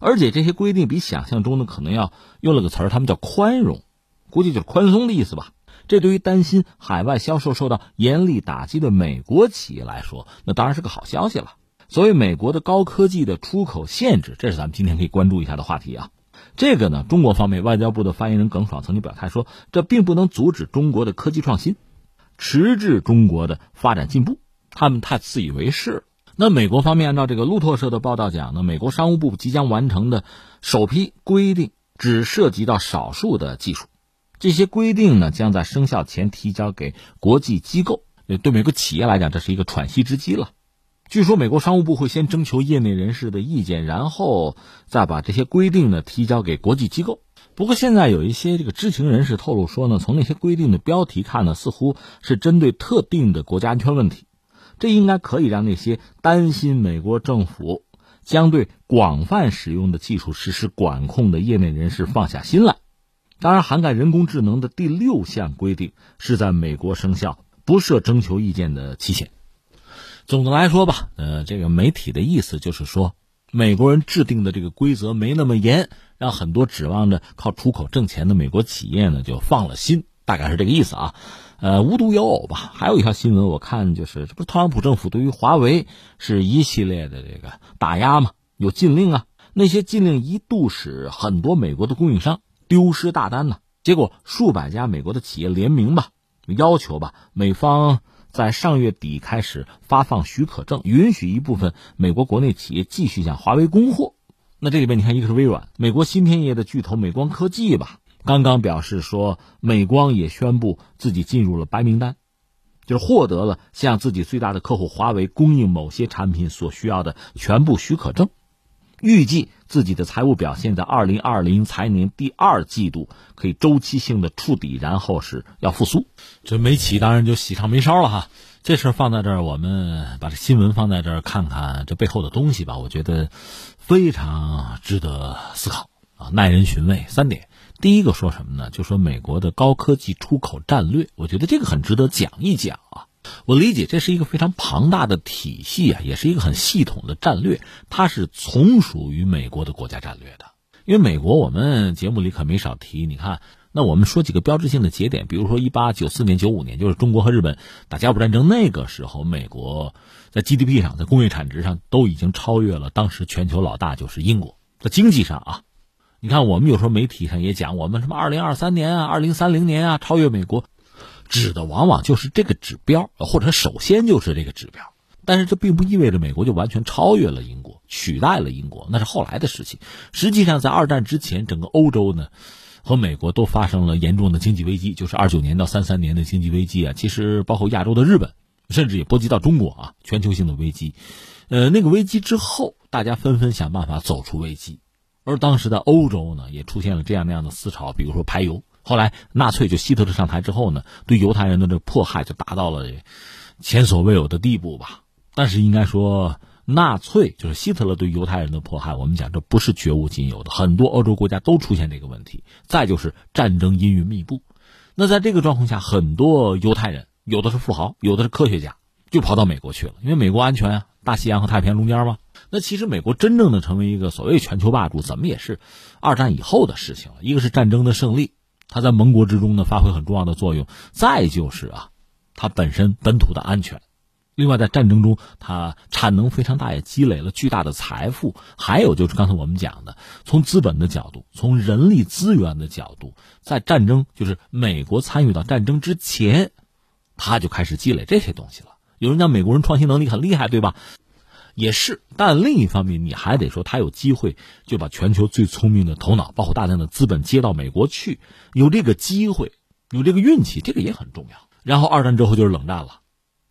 而且这些规定比想象中的可能要用了个词儿，他们叫宽容，估计就是宽松的意思吧。这对于担心海外销售受到严厉打击的美国企业来说，那当然是个好消息了。所谓美国的高科技的出口限制，这是咱们今天可以关注一下的话题啊。这个呢，中国方面外交部的发言人耿爽曾经表态说，这并不能阻止中国的科技创新，迟滞中国的发展进步。他们太自以为是。那美国方面按照这个路透社的报道讲呢，美国商务部即将完成的首批规定只涉及到少数的技术。这些规定呢，将在生效前提交给国际机构。对美国企业来讲，这是一个喘息之机了。据说，美国商务部会先征求业内人士的意见，然后再把这些规定呢提交给国际机构。不过，现在有一些这个知情人士透露说呢，从那些规定的标题看呢，似乎是针对特定的国家安全问题。这应该可以让那些担心美国政府将对广泛使用的技术实施管控的业内人士放下心来。当然，涵盖人工智能的第六项规定是在美国生效，不设征求意见的期限。总的来说吧，呃，这个媒体的意思就是说，美国人制定的这个规则没那么严，让很多指望着靠出口挣钱的美国企业呢就放了心，大概是这个意思啊。呃，无独有偶吧，还有一条新闻，我看就是这不是特朗普政府对于华为是一系列的这个打压吗？有禁令啊，那些禁令一度使很多美国的供应商。丢失大单呢？结果数百家美国的企业联名吧，要求吧，美方在上月底开始发放许可证，允许一部分美国国内企业继续向华为供货。那这里边你看，一个是微软，美国芯片业的巨头美光科技吧，刚刚表示说，美光也宣布自己进入了白名单，就是获得了向自己最大的客户华为供应某些产品所需要的全部许可证。预计自己的财务表现在二零二零财年第二季度可以周期性的触底，然后是要复苏。这媒企当然就喜上眉梢了哈。这事放在这儿，我们把这新闻放在这儿看看这背后的东西吧。我觉得非常值得思考啊，耐人寻味。三点，第一个说什么呢？就说美国的高科技出口战略，我觉得这个很值得讲一讲啊。我理解这是一个非常庞大的体系啊，也是一个很系统的战略，它是从属于美国的国家战略的。因为美国，我们节目里可没少提。你看，那我们说几个标志性的节点，比如说一八九四年、九五年，就是中国和日本打甲午战争那个时候，美国在 GDP 上、在工业产值上都已经超越了当时全球老大就是英国。在经济上啊，你看我们有时候媒体上也讲，我们什么二零二三年啊、二零三零年啊超越美国。指的往往就是这个指标，或者首先就是这个指标，但是这并不意味着美国就完全超越了英国，取代了英国，那是后来的事情。实际上，在二战之前，整个欧洲呢和美国都发生了严重的经济危机，就是二九年到三三年的经济危机啊。其实包括亚洲的日本，甚至也波及到中国啊，全球性的危机。呃，那个危机之后，大家纷纷想办法走出危机，而当时的欧洲呢，也出现了这样那样的思潮，比如说排油。后来，纳粹就希特勒上台之后呢，对犹太人的这迫害就达到了前所未有的地步吧。但是应该说，纳粹就是希特勒对犹太人的迫害，我们讲这不是绝无仅有的，很多欧洲国家都出现这个问题。再就是战争阴云密布，那在这个状况下，很多犹太人有的是富豪，有的是科学家，就跑到美国去了，因为美国安全啊，大西洋和太平洋中间嘛。那其实美国真正的成为一个所谓全球霸主，怎么也是二战以后的事情了。一个是战争的胜利。它在盟国之中呢发挥很重要的作用。再就是啊，它本身本土的安全。另外，在战争中，它产能非常大，也积累了巨大的财富。还有就是刚才我们讲的，从资本的角度，从人力资源的角度，在战争就是美国参与到战争之前，他就开始积累这些东西了。有人讲美国人创新能力很厉害，对吧？也是，但另一方面，你还得说他有机会就把全球最聪明的头脑，包括大量的资本接到美国去，有这个机会，有这个运气，这个也很重要。然后二战之后就是冷战了。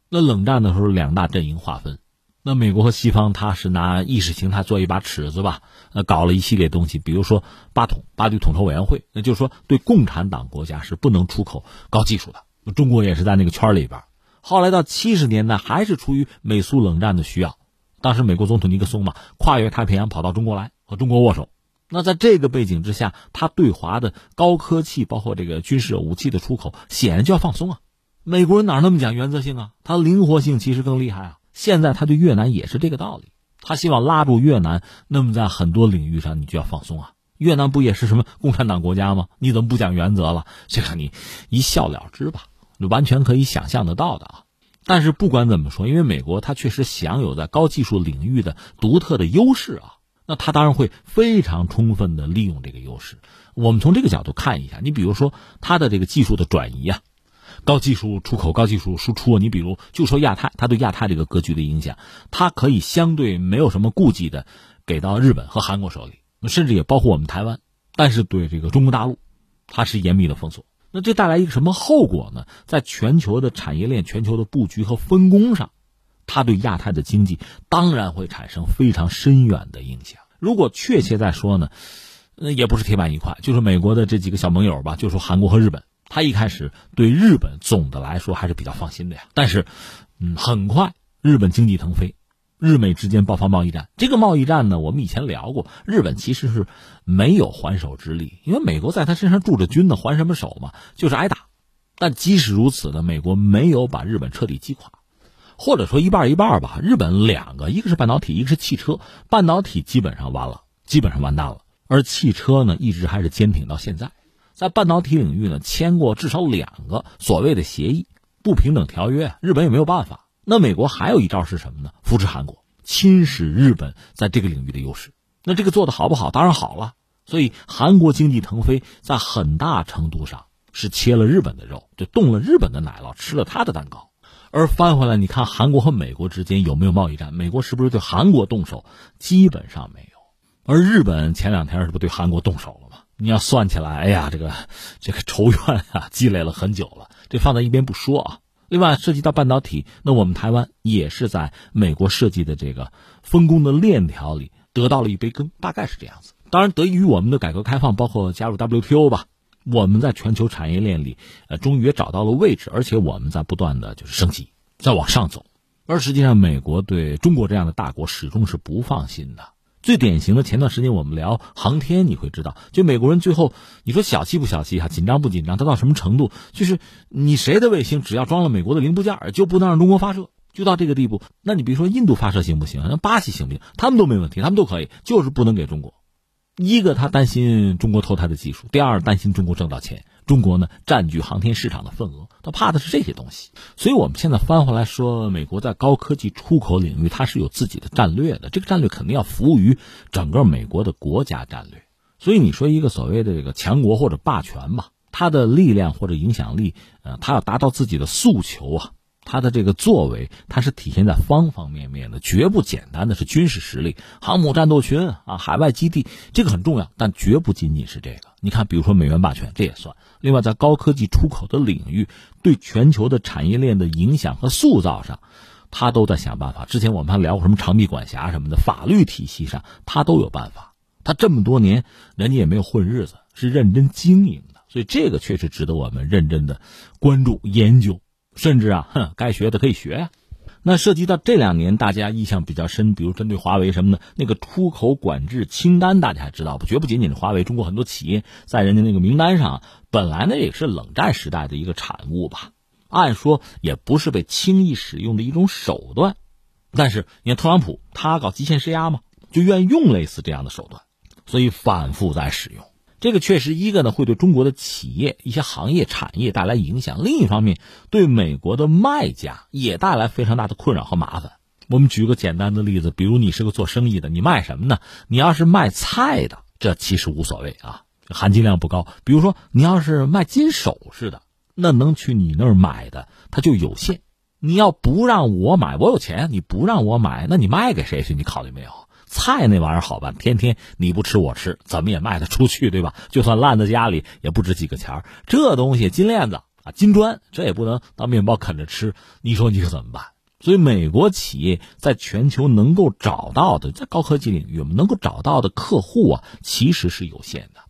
那冷战的时候，两大阵营划分，那美国和西方，他是拿意识形态做一把尺子吧，呃，搞了一系列东西，比如说八统八局统筹委员会，那就是说对共产党国家是不能出口高技术的，中国也是在那个圈里边。后来到七十年代，还是出于美苏冷战的需要，当时美国总统尼克松嘛，跨越太平洋跑到中国来和中国握手。那在这个背景之下，他对华的高科技，包括这个军事武器的出口，显然就要放松啊。美国人哪那么讲原则性啊？他灵活性其实更厉害啊！现在他对越南也是这个道理，他希望拉住越南。那么在很多领域上，你就要放松啊！越南不也是什么共产党国家吗？你怎么不讲原则了？这个你一笑了之吧，完全可以想象得到的啊！但是不管怎么说，因为美国它确实享有在高技术领域的独特的优势啊，那它当然会非常充分的利用这个优势。我们从这个角度看一下，你比如说它的这个技术的转移啊。高技术出口、高技术输出，你比如就说亚太，它对亚太这个格局的影响，它可以相对没有什么顾忌的给到日本和韩国手里，甚至也包括我们台湾。但是对这个中国大陆，它是严密的封锁。那这带来一个什么后果呢？在全球的产业链、全球的布局和分工上，它对亚太的经济当然会产生非常深远的影响。如果确切再说呢，那也不是铁板一块，就是美国的这几个小盟友吧，就说韩国和日本。他一开始对日本总的来说还是比较放心的呀，但是，嗯，很快日本经济腾飞，日美之间爆发贸易战。这个贸易战呢，我们以前聊过，日本其实是没有还手之力，因为美国在他身上驻着军呢，还什么手嘛？就是挨打。但即使如此呢，美国没有把日本彻底击垮，或者说一半一半吧。日本两个，一个是半导体，一个是汽车。半导体基本上完了，基本上完蛋了，而汽车呢，一直还是坚挺到现在。在半导体领域呢，签过至少两个所谓的协议、不平等条约，日本也没有办法。那美国还有一招是什么呢？扶持韩国，侵蚀日本在这个领域的优势。那这个做的好不好？当然好了。所以韩国经济腾飞，在很大程度上是切了日本的肉，就动了日本的奶酪，吃了他的蛋糕。而翻回来，你看韩国和美国之间有没有贸易战？美国是不是对韩国动手？基本上没有。而日本前两天是不对韩国动手了吗？你要算起来，哎呀，这个这个仇怨啊，积累了很久了。这放在一边不说啊。另外，涉及到半导体，那我们台湾也是在美国设计的这个分工的链条里得到了一杯羹，大概是这样子。当然，得益于我们的改革开放，包括加入 WTO 吧，我们在全球产业链里，呃，终于也找到了位置，而且我们在不断的就是升级，在往上走。而实际上，美国对中国这样的大国始终是不放心的。最典型的，前段时间我们聊航天，你会知道，就美国人最后你说小气不小气哈，紧张不紧张？他到什么程度？就是你谁的卫星只要装了美国的零部件，就不能让中国发射，就到这个地步。那你比如说印度发射行不行？那巴西行不行？他们都没问题，他们都可以，就是不能给中国。一个他担心中国偷他的技术，第二担心中国挣到钱。中国呢占据航天市场的份额，他怕的是这些东西。所以，我们现在翻回来说，美国在高科技出口领域，它是有自己的战略的。这个战略肯定要服务于整个美国的国家战略。所以，你说一个所谓的这个强国或者霸权吧，它的力量或者影响力，呃，它要达到自己的诉求啊。他的这个作为，它是体现在方方面面的，绝不简单的是军事实力、航母战斗群啊、海外基地，这个很重要，但绝不仅仅是这个。你看，比如说美元霸权，这也算。另外，在高科技出口的领域，对全球的产业链的影响和塑造上，他都在想办法。之前我们还聊过什么长臂管辖什么的，法律体系上他都有办法。他这么多年，人家也没有混日子，是认真经营的，所以这个确实值得我们认真的关注研究。甚至啊，哼，该学的可以学呀。那涉及到这两年大家印象比较深，比如针对华为什么的，那个出口管制清单，大家还知道不？绝不仅仅是华为，中国很多企业在人家那个名单上，本来呢也是冷战时代的一个产物吧。按说也不是被轻易使用的一种手段，但是你看特朗普他搞极限施压嘛，就愿意用类似这样的手段，所以反复在使用。这个确实一个呢会对中国的企业一些行业产业带来影响，另一方面对美国的卖家也带来非常大的困扰和麻烦。我们举个简单的例子，比如你是个做生意的，你卖什么呢？你要是卖菜的，这其实无所谓啊，含金量不高。比如说你要是卖金首饰的，那能去你那儿买的它就有限。你要不让我买，我有钱，你不让我买，那你卖给谁去？你考虑没有？菜那玩意儿好办，天天你不吃我吃，怎么也卖得出去，对吧？就算烂在家里，也不值几个钱这东西金链子啊，金砖，这也不能当面包啃着吃。你说你可怎么办？所以美国企业在全球能够找到的，在高科技领域能够找到的客户啊，其实是有限的。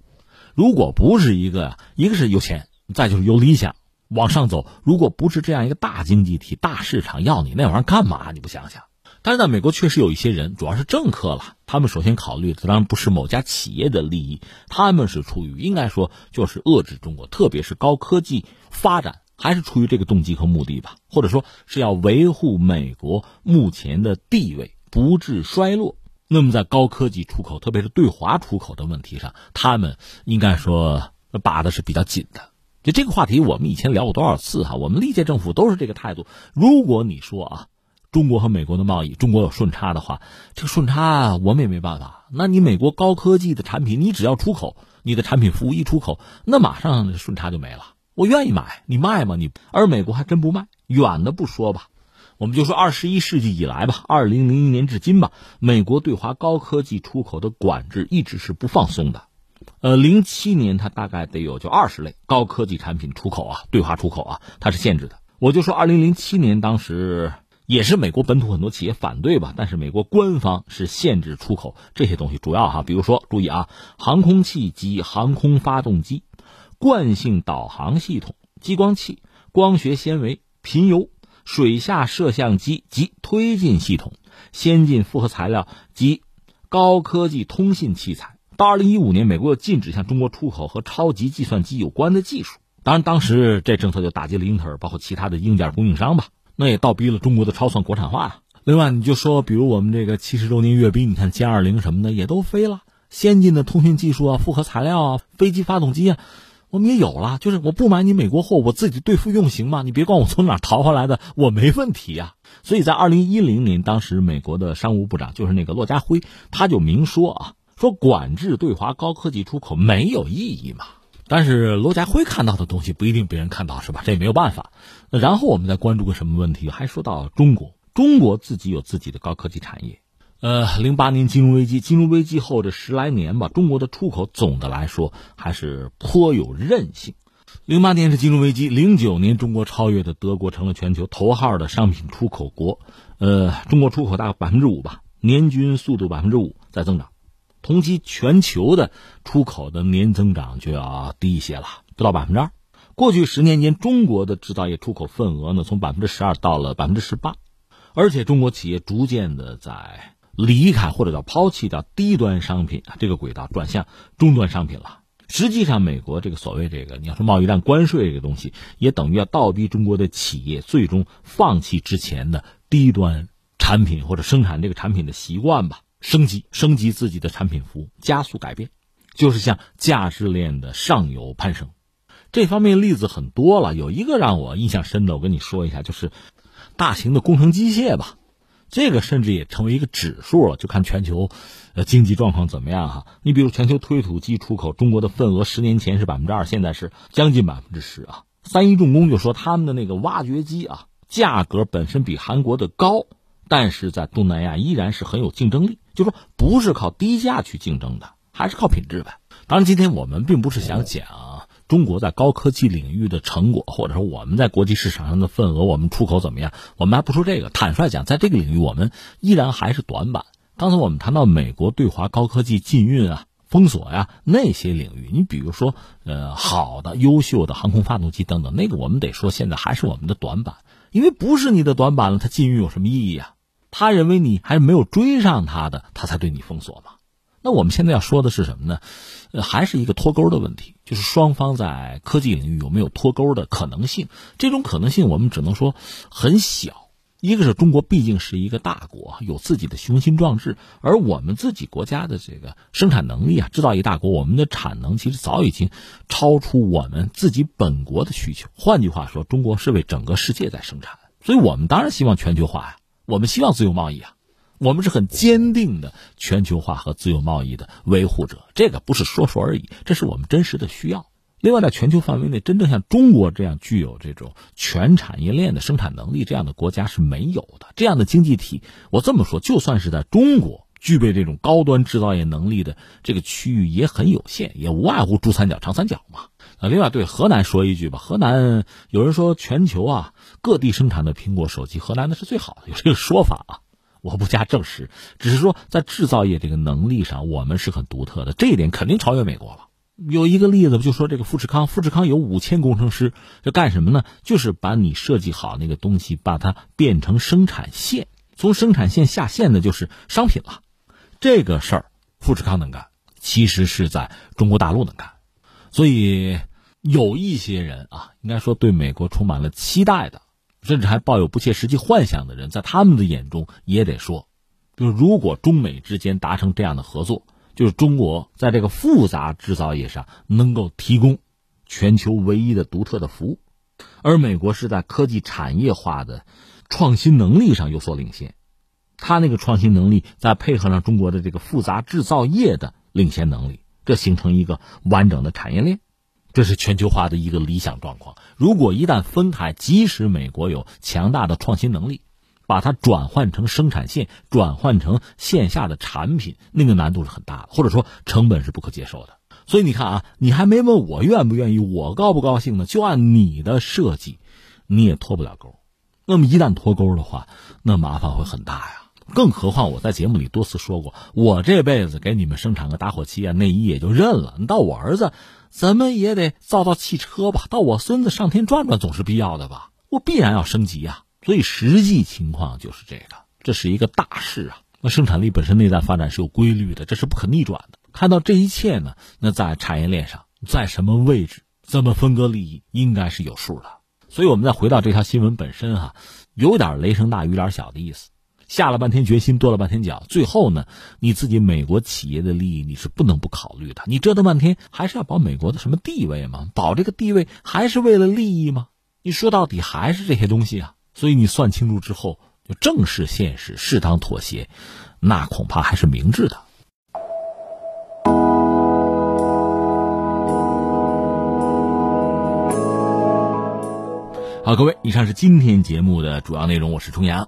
如果不是一个，一个是有钱，再就是有理想往上走。如果不是这样一个大经济体、大市场，要你那玩意儿干嘛？你不想想？但是在美国确实有一些人，主要是政客了。他们首先考虑的当然不是某家企业的利益，他们是出于应该说就是遏制中国，特别是高科技发展，还是出于这个动机和目的吧？或者说是要维护美国目前的地位不致衰落。那么在高科技出口，特别是对华出口的问题上，他们应该说把的是比较紧的。就这个话题，我们以前聊过多少次哈？我们历届政府都是这个态度。如果你说啊。中国和美国的贸易，中国有顺差的话，这个顺差我们也没办法。那你美国高科技的产品，你只要出口，你的产品服务一出口，那马上顺差就没了。我愿意买，你卖吗？你而美国还真不卖。远的不说吧，我们就说二十一世纪以来吧，二零零一年至今吧，美国对华高科技出口的管制一直是不放松的。呃，零七年它大概得有就二十类高科技产品出口啊，对华出口啊，它是限制的。我就说二零零七年当时。也是美国本土很多企业反对吧，但是美国官方是限制出口这些东西，主要哈，比如说注意啊，航空器及航空发动机、惯性导航系统、激光器、光学纤维、贫铀、水下摄像机及推进系统、先进复合材料及高科技通信器材。到二零一五年，美国又禁止向中国出口和超级计算机有关的技术。当然，当时这政策就打击了英特尔，包括其他的硬件供应商吧。那也倒逼了中国的超算国产化啊！另外，你就说，比如我们这个七十周年阅兵，你看歼二零什么的也都飞了，先进的通讯技术啊、复合材料啊、飞机发动机啊，我们也有了。就是我不买你美国货，我自己对付用行吗？你别管我从哪淘回来的，我没问题呀。所以在二零一零年，当时美国的商务部长就是那个骆家辉，他就明说啊，说管制对华高科技出口没有意义嘛。但是罗家辉看到的东西不一定别人看到，是吧？这也没有办法。然后我们再关注个什么问题？还说到中国，中国自己有自己的高科技产业。呃，零八年金融危机，金融危机后这十来年吧，中国的出口总的来说还是颇有韧性。零八年是金融危机，零九年中国超越的德国成了全球头号的商品出口国。呃，中国出口大概百分之五吧，年均速度百分之五在增长。同期全球的出口的年增长就要低一些了，不到百分之二。过去十年间，中国的制造业出口份额呢，从百分之十二到了百分之十八，而且中国企业逐渐的在离开或者叫抛弃掉低端商品这个轨道，转向中端商品了。实际上，美国这个所谓这个你要说贸易战关税这个东西，也等于要倒逼中国的企业最终放弃之前的低端产品或者生产这个产品的习惯吧。升级升级自己的产品服务，加速改变，就是向价值链的上游攀升。这方面例子很多了，有一个让我印象深的，我跟你说一下，就是大型的工程机械吧。这个甚至也成为一个指数了，就看全球呃经济状况怎么样哈。你比如全球推土机出口，中国的份额十年前是百分之二，现在是将近百分之十啊。三一重工就说他们的那个挖掘机啊，价格本身比韩国的高。但是在东南亚依然是很有竞争力，就说不是靠低价去竞争的，还是靠品质呗。当然，今天我们并不是想讲中国在高科技领域的成果，或者说我们在国际市场上的份额，我们出口怎么样，我们还不说这个。坦率讲，在这个领域，我们依然还是短板。刚才我们谈到美国对华高科技禁运啊、封锁呀那些领域，你比如说呃好的、优秀的航空发动机等等，那个我们得说现在还是我们的短板。因为不是你的短板了，它禁运有什么意义啊？他认为你还没有追上他的，他才对你封锁嘛。那我们现在要说的是什么呢？呃，还是一个脱钩的问题，就是双方在科技领域有没有脱钩的可能性？这种可能性我们只能说很小。一个是中国毕竟是一个大国，有自己的雄心壮志，而我们自己国家的这个生产能力啊，制造业大国，我们的产能其实早已经超出我们自己本国的需求。换句话说，中国是为整个世界在生产，所以我们当然希望全球化呀，我们希望自由贸易啊，我们是很坚定的全球化和自由贸易的维护者。这个不是说说而已，这是我们真实的需要。另外，在全球范围内，真正像中国这样具有这种全产业链的生产能力这样的国家是没有的。这样的经济体，我这么说，就算是在中国具备这种高端制造业能力的这个区域也很有限，也无外乎珠三角、长三角嘛。啊，另外对河南说一句吧，河南有人说全球啊各地生产的苹果手机，河南的是最好的，有这个说法啊，我不加证实，只是说在制造业这个能力上，我们是很独特的，这一点肯定超越美国了。有一个例子，就说这个富士康，富士康有五千工程师，这干什么呢？就是把你设计好那个东西，把它变成生产线，从生产线下线的就是商品了。这个事儿，富士康能干，其实是在中国大陆能干。所以有一些人啊，应该说对美国充满了期待的，甚至还抱有不切实际幻想的人，在他们的眼中也得说，就是如果中美之间达成这样的合作。就是中国在这个复杂制造业上能够提供全球唯一的独特的服务，而美国是在科技产业化的创新能力上有所领先，它那个创新能力再配合上中国的这个复杂制造业的领先能力，这形成一个完整的产业链，这是全球化的一个理想状况。如果一旦分开，即使美国有强大的创新能力。把它转换成生产线，转换成线下的产品，那个难度是很大的，或者说成本是不可接受的。所以你看啊，你还没问我愿不愿意，我高不高兴呢？就按你的设计，你也脱不了钩。那么一旦脱钩的话，那麻烦会很大呀。更何况我在节目里多次说过，我这辈子给你们生产个打火机啊、内衣也就认了。你到我儿子，怎么也得造造汽车吧？到我孙子上天转转总是必要的吧？我必然要升级啊。所以实际情况就是这个，这是一个大事啊。那生产力本身内在发展是有规律的，这是不可逆转的。看到这一切呢，那在产业链上，在什么位置，怎么分割利益，应该是有数的。所以，我们再回到这条新闻本身哈，有点雷声大雨点小的意思。下了半天决心，跺了半天脚，最后呢，你自己美国企业的利益你是不能不考虑的。你折腾半天，还是要保美国的什么地位吗？保这个地位还是为了利益吗？你说到底还是这些东西啊。所以你算清楚之后，就正视现实，适当妥协，那恐怕还是明智的。好，各位，以上是今天节目的主要内容，我是重阳。